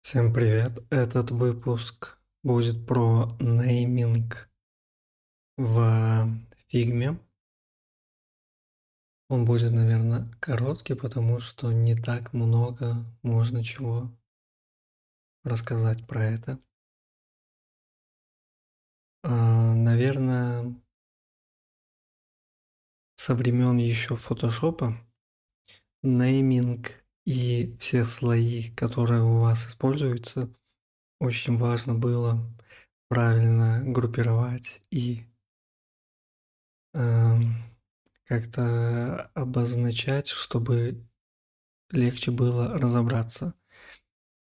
Всем привет! Этот выпуск будет про нейминг в фигме. Он будет, наверное, короткий, потому что не так много можно чего рассказать про это. А, наверное, со времен еще фотошопа нейминг и все слои, которые у вас используются, очень важно было правильно группировать и эм, как-то обозначать, чтобы легче было разобраться,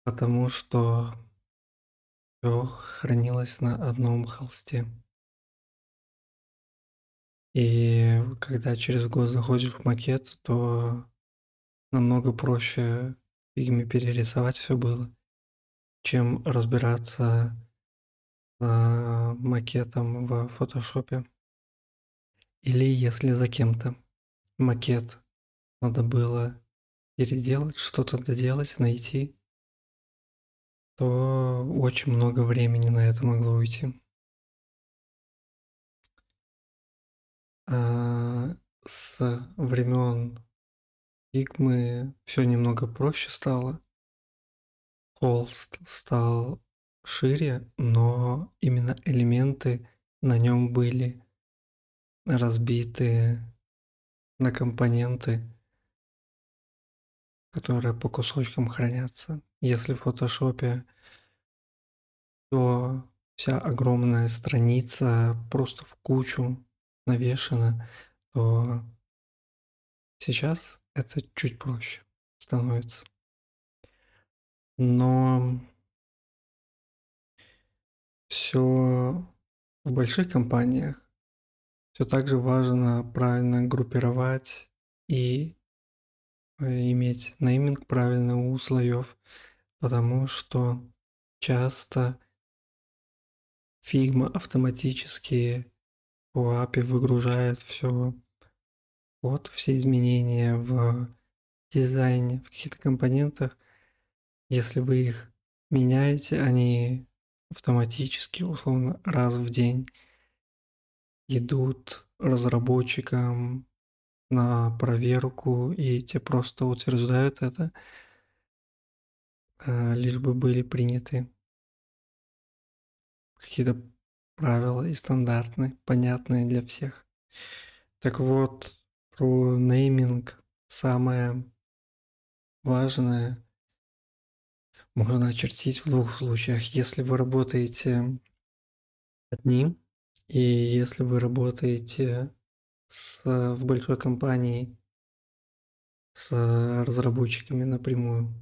потому что все хранилось на одном холсте. И когда через год заходишь в макет, то намного проще фигме перерисовать все было, чем разбираться с макетом в фотошопе. Или если за кем-то макет надо было переделать, что-то доделать, найти, то очень много времени на это могло уйти. А с времен Фигмы все немного проще стало. Холст стал шире, но именно элементы на нем были разбиты на компоненты, которые по кусочкам хранятся. Если в фотошопе то вся огромная страница просто в кучу навешена, то сейчас это чуть проще становится. Но все в больших компаниях все так же важно правильно группировать и э, иметь нейминг правильно у слоев, потому что часто Figma автоматически по API выгружает все код, все изменения в дизайне, в каких-то компонентах, если вы их меняете, они автоматически, условно, раз в день идут разработчикам на проверку, и те просто утверждают это, э, лишь бы были приняты какие-то правила и стандарты, понятные для всех. Так вот, про нейминг самое важное можно очертить в двух случаях. Если вы работаете одним, и если вы работаете с, в большой компании с разработчиками напрямую.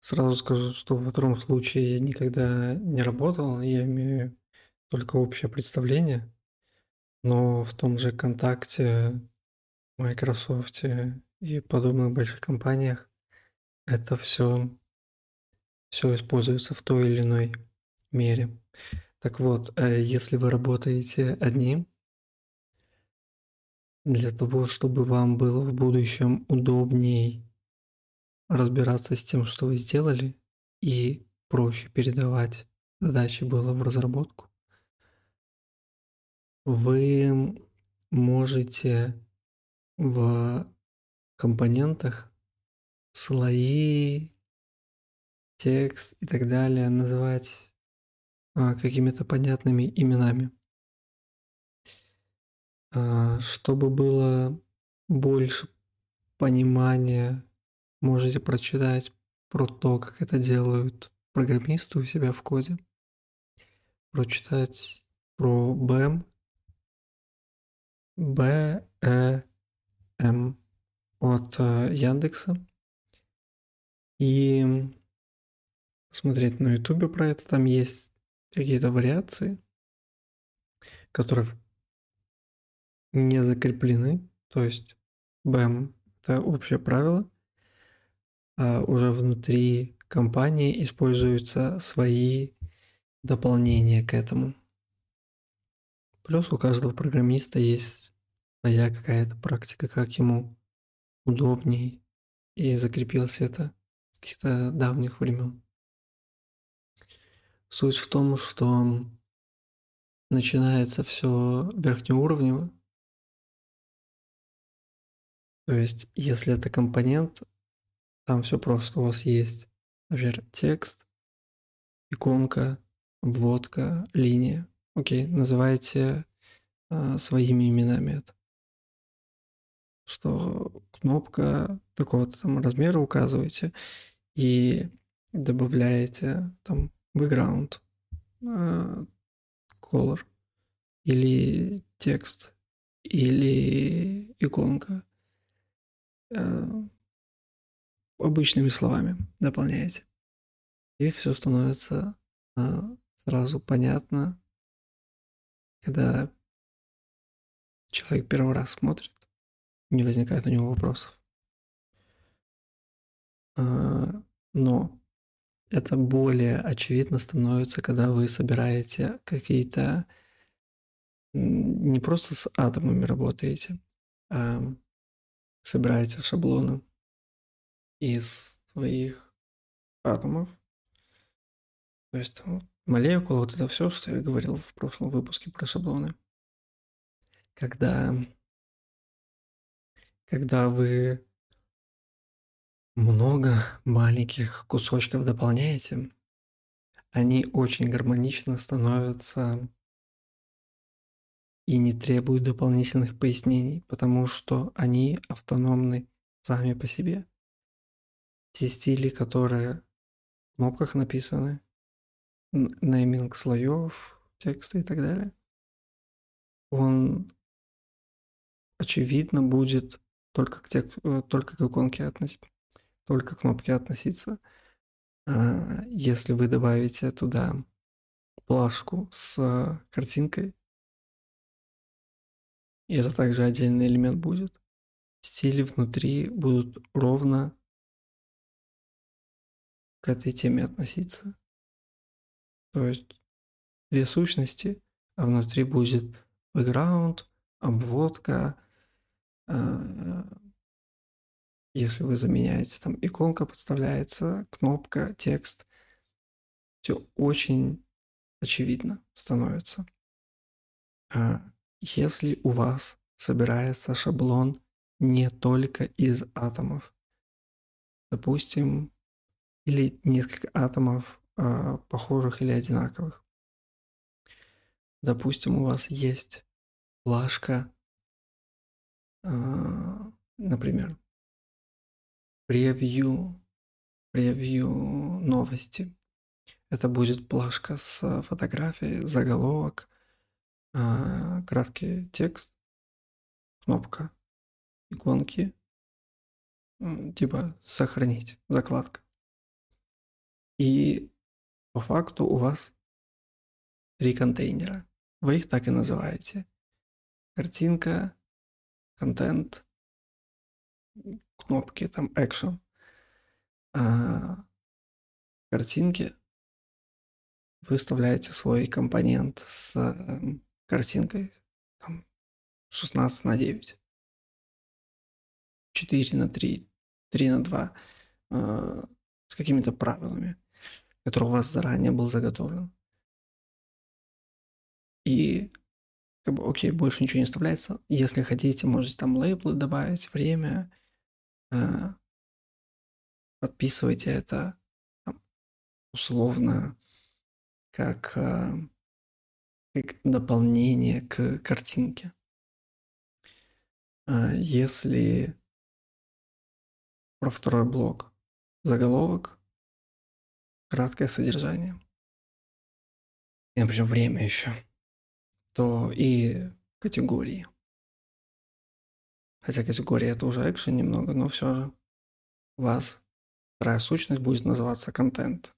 Сразу скажу, что в втором случае я никогда не работал, я имею только общее представление. Но в том же "Контакте", "Майкрософте" и подобных больших компаниях это все все используется в той или иной мере. Так вот, э, если вы работаете одним для того, чтобы вам было в будущем удобней разбираться с тем, что вы сделали, и проще передавать задачи было в разработку вы можете в компонентах слои, текст и так далее называть а, какими-то понятными именами. А, чтобы было больше понимания, можете прочитать про то, как это делают программисты у себя в коде, прочитать про BEM, Б, Э, М от э, Яндекса. И посмотреть на Ютубе про это. Там есть какие-то вариации, которые не закреплены. То есть БЭМ – это общее правило. А уже внутри компании используются свои дополнения к этому. Плюс у каждого программиста есть своя какая-то практика, как ему удобней, и закрепилось это каких-то давних времен. Суть в том, что начинается все верхнеуровнево. То есть, если это компонент, там все просто. У вас есть, например, текст, иконка, обводка, линия. Окей, называйте а, своими именами это. Что кнопка такого-то там размера указываете и добавляете там background, а, color или текст или иконка. А, обычными словами дополняете. И все становится а, сразу понятно, когда человек первый раз смотрит, не возникает у него вопросов. А, но это более очевидно становится, когда вы собираете какие-то не просто с атомами работаете, а собираете шаблоны из своих атомов. То есть молекула, вот это все, что я говорил в прошлом выпуске про шаблоны. Когда, когда вы много маленьких кусочков дополняете, они очень гармонично становятся и не требуют дополнительных пояснений, потому что они автономны сами по себе. Те стили, которые в кнопках написаны, нейминг слоев, текста и так далее, он очевидно будет только к, тек, э, только к иконке относиться, только к кнопке относиться. А если вы добавите туда плашку с картинкой, и это также отдельный элемент будет, стили внутри будут ровно к этой теме относиться. То есть две сущности, а внутри будет background, обводка. А, если вы заменяете, там иконка подставляется, кнопка, текст. Все очень очевидно становится. А если у вас собирается шаблон не только из атомов, допустим, или несколько атомов э, похожих или одинаковых. Допустим, у вас есть плашка, э, например, превью, превью новости. Это будет плашка с фотографией, заголовок, э, краткий текст, кнопка, иконки, типа сохранить, закладка. И по факту у вас три контейнера. Вы их так и называете. Картинка, контент, кнопки, там action. А картинки вы вставляете свой компонент с эм, картинкой там, 16 на 9. 4 на 3, 3 на 2 а, с какими-то правилами который у вас заранее был заготовлен. И как бы, окей, больше ничего не вставляется. Если хотите, можете там лейблы добавить, время. Э, подписывайте это условно как, э, как дополнение к картинке. Э, если про второй блок заголовок, краткое содержание, и, например, время еще, то и категории. Хотя категория это уже экшен немного, но все же. Вас вторая сущность будет называться контент.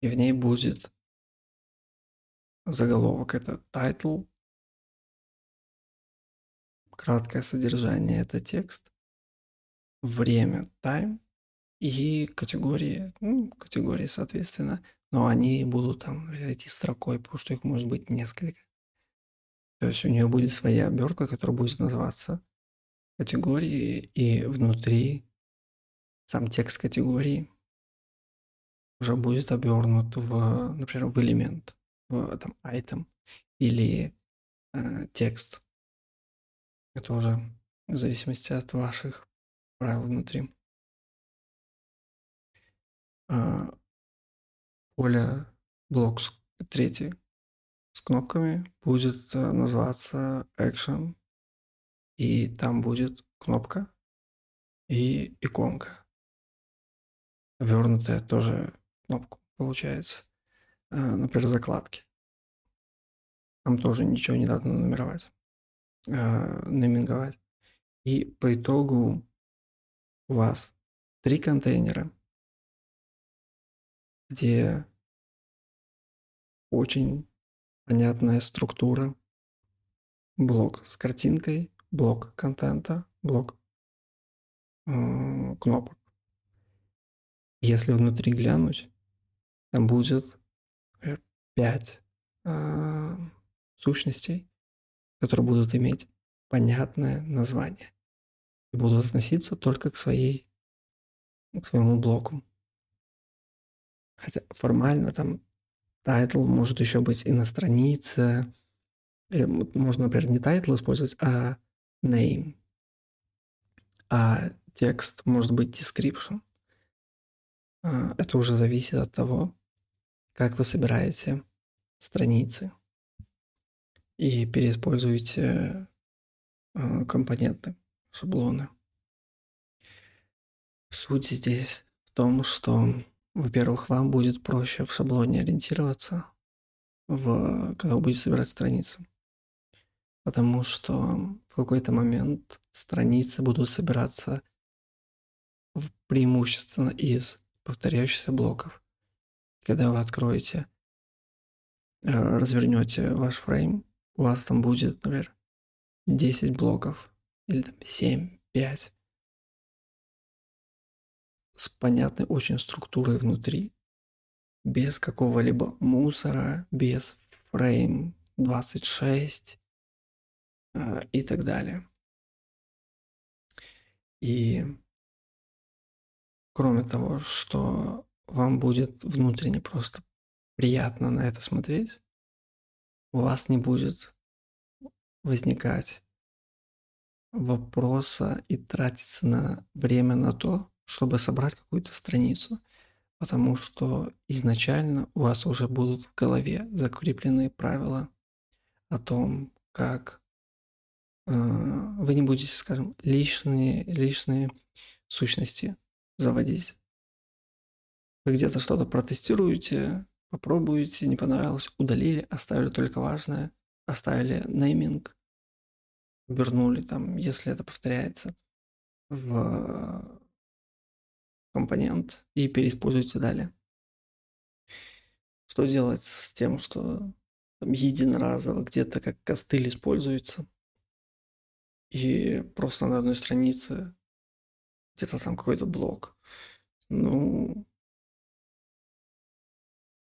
И в ней будет заголовок это title, краткое содержание это текст, время time, и категории, ну, категории, соответственно, но они будут там идти строкой, потому что их может быть несколько. То есть у нее будет своя обертка, которая будет называться категории, и внутри сам текст категории уже будет обернут в, например, в элемент, в там item или э, текст. Это уже в зависимости от ваших правил внутри. А, поле блок третий с кнопками будет э, называться Action. И там будет кнопка и иконка. Обернутая тоже кнопку получается. А, например, закладки. Там тоже ничего не надо нумеровать, а, нейминговать. И по итогу у вас три контейнера, где очень понятная структура, блок с картинкой, блок контента, блок э, кнопок. Если внутри глянуть, там будет 5 э, сущностей, которые будут иметь понятное название и будут относиться только к своей к своему блоку. Хотя формально там title может еще быть и на странице. И можно, например, не title использовать, а name. А текст может быть description. А, это уже зависит от того, как вы собираете страницы и переиспользуете а, компоненты, шаблоны. Суть здесь в том, что, во-первых, вам будет проще в шаблоне ориентироваться, в, когда вы будете собирать страницу. Потому что в какой-то момент страницы будут собираться преимущественно из повторяющихся блоков. Когда вы откроете, э, развернете ваш фрейм, у вас там будет, например, 10 блоков или там 7, 5 с понятной очень структурой внутри, без какого-либо мусора, без фрейм 26 э, и так далее. И кроме того, что вам будет внутренне просто приятно на это смотреть, у вас не будет возникать вопроса и тратиться на время на то, чтобы собрать какую-то страницу, потому что изначально у вас уже будут в голове закреплены правила о том, как э, вы не будете, скажем, лишние, лишние сущности заводить. Вы где-то что-то протестируете, попробуете, не понравилось, удалили, оставили только важное, оставили нейминг, вернули там, если это повторяется, в компонент и переиспользуйте далее. Что делать с тем, что там, единоразово где-то как костыль используется, и просто на одной странице где-то там какой-то блок. Ну,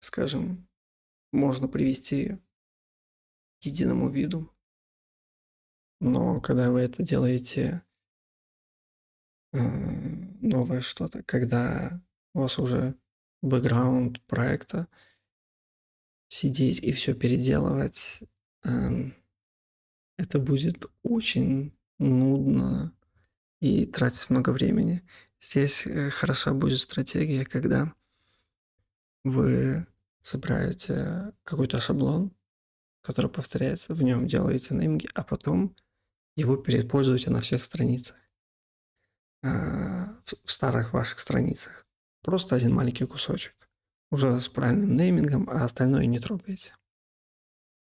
скажем, можно привести к единому виду, но когда вы это делаете новое что-то, когда у вас уже бэкграунд проекта, сидеть и все переделывать, эм, это будет очень нудно и тратить много времени. Здесь э, хороша будет стратегия, когда вы собираете какой-то шаблон, который повторяется, в нем делаете нейминги, а потом его переиспользуете на всех страницах. А, в старых ваших страницах. Просто один маленький кусочек. Уже с правильным неймингом, а остальное не трогаете.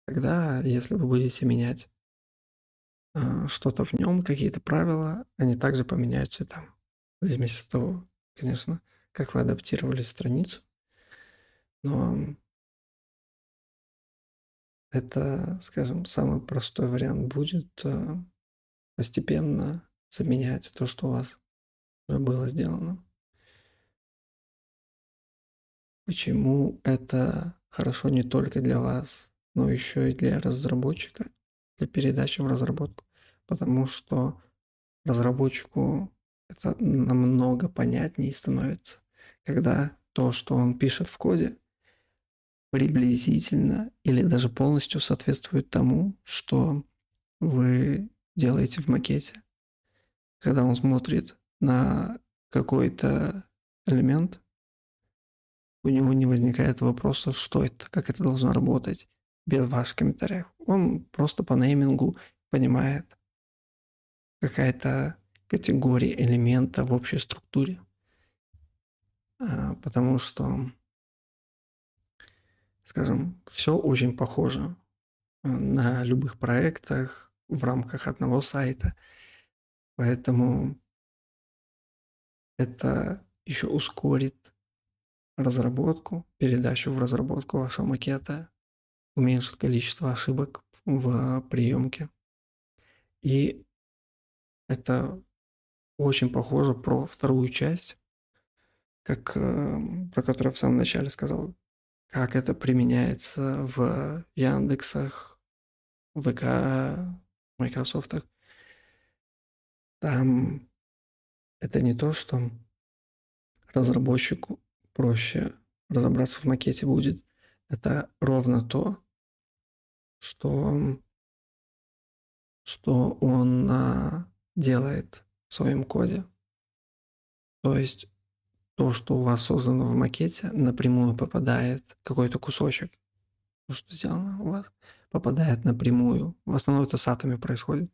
Тогда, если вы будете менять а, что-то в нем, какие-то правила, они также поменяются там. В зависимости от того, конечно, как вы адаптировали страницу. Но это, скажем, самый простой вариант будет а, постепенно заменять то, что у вас уже было сделано. Почему это хорошо не только для вас, но еще и для разработчика, для передачи в разработку? Потому что разработчику это намного понятнее становится, когда то, что он пишет в коде, приблизительно или даже полностью соответствует тому, что вы делаете в макете. Когда он смотрит на какой-то элемент, у него не возникает вопроса, что это, как это должно работать, без ваших комментариев. Он просто по неймингу понимает какая-то категория элемента в общей структуре. А, потому что, скажем, все очень похоже а, на любых проектах в рамках одного сайта. Поэтому это еще ускорит разработку, передачу в разработку вашего макета, уменьшит количество ошибок в приемке. И это очень похоже про вторую часть, как э, про которую я в самом начале сказал, как это применяется в Яндексах, ВК, Майкрософтах. Там это не то, что разработчику проще разобраться в макете будет. Это ровно то, что, что он а, делает в своем коде. То есть то, что у вас создано в макете, напрямую попадает какой-то кусочек, то, что сделано у вас, попадает напрямую. В основном это с атами происходит.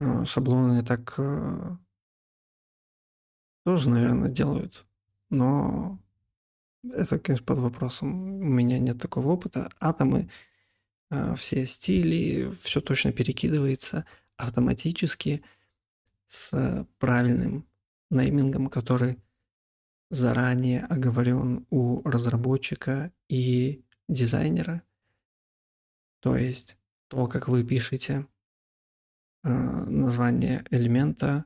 А, шаблоны так э, тоже, наверное, делают. Но это, конечно, под вопросом. У меня нет такого опыта. Атомы, а, все стили, все точно перекидывается автоматически с правильным неймингом, который заранее оговорен у разработчика и дизайнера. То есть то, как вы пишете э, название элемента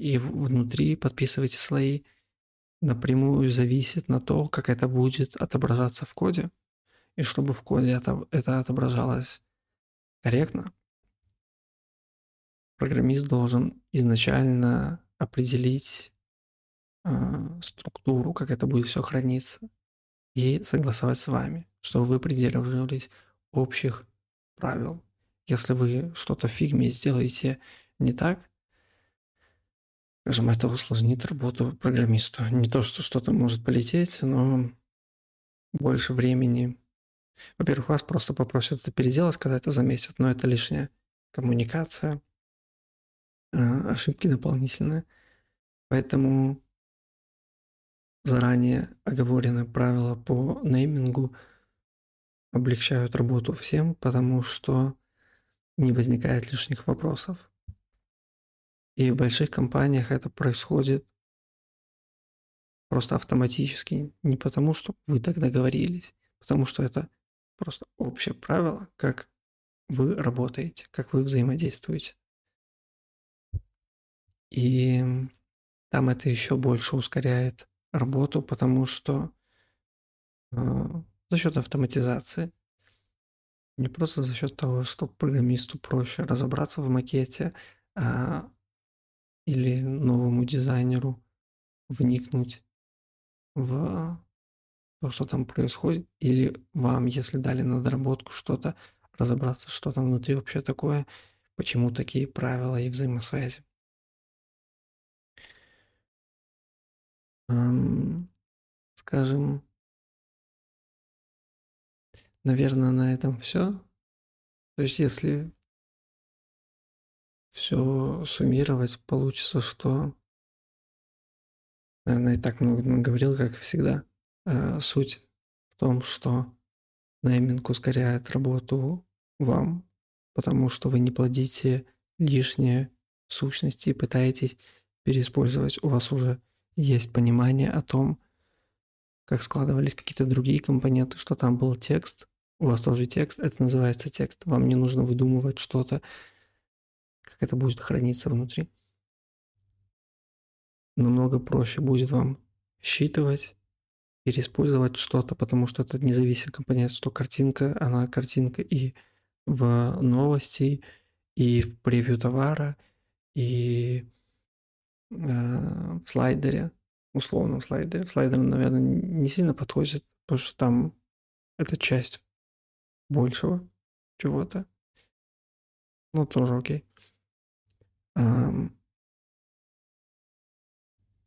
и внутри подписываете слои, напрямую зависит на то, как это будет отображаться в коде. И чтобы в коде это, это отображалось корректно, программист должен изначально определить э, структуру, как это будет все храниться, и согласовать с вами, чтобы вы придерживались общих правил. Если вы что-то в фигме сделаете не так, скажем, это усложнит работу программисту. Не то, что что-то может полететь, но больше времени. Во-первых, вас просто попросят это переделать, когда это заметят, но это лишняя коммуникация, а, ошибки дополнительные. Поэтому заранее оговоренные правила по неймингу облегчают работу всем, потому что не возникает лишних вопросов. И в больших компаниях это происходит просто автоматически, не потому что вы так договорились, потому что это просто общее правило, как вы работаете, как вы взаимодействуете. И там это еще больше ускоряет работу, потому что э, за счет автоматизации, не просто за счет того, что программисту проще разобраться в макете, а, или новому дизайнеру вникнуть в то, что там происходит, или вам, если дали на доработку что-то, разобраться, что там внутри вообще такое, почему такие правила и взаимосвязи. скажем, наверное, на этом все. То есть, если все суммировать, получится, что, наверное, и так много говорил, как всегда. А суть в том, что нейминг ускоряет работу вам, потому что вы не плодите лишние сущности и пытаетесь переиспользовать. У вас уже есть понимание о том, как складывались какие-то другие компоненты, что там был текст, у вас тоже текст, это называется текст. Вам не нужно выдумывать что-то, как это будет храниться внутри. Намного проще будет вам считывать, переиспользовать что-то, потому что это независимый компонент, что картинка, она картинка и в новости, и в превью товара, и э, в слайдере. условном слайдере. Слайдер, наверное, не сильно подходит, потому что там это часть большего чего-то. Ну, тоже окей.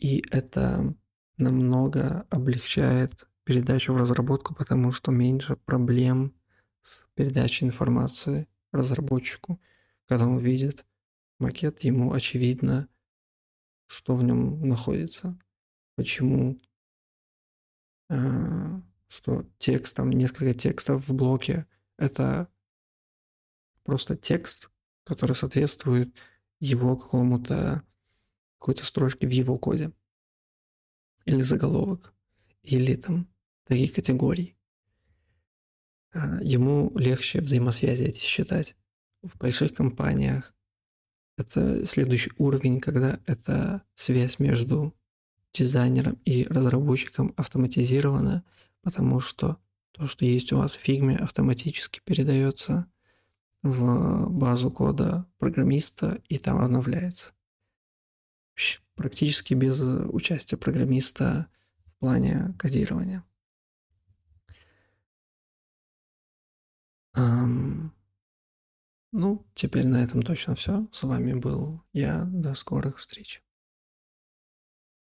И это намного облегчает передачу в разработку, потому что меньше проблем с передачей информации разработчику. Когда он видит макет, ему очевидно, что в нем находится, почему, э, что текст, там несколько текстов в блоке, это просто текст, который соответствует его какому-то какой-то строчке в его коде. Или заголовок. Или там таких категорий. А, ему легче взаимосвязи эти считать. В больших компаниях это следующий уровень, когда эта связь между дизайнером и разработчиком автоматизирована, потому что то, что есть у вас в фигме, автоматически передается в базу кода программиста и там обновляется. Практически без участия программиста в плане кодирования. Um, ну, теперь на этом точно все. С вами был я. До скорых встреч.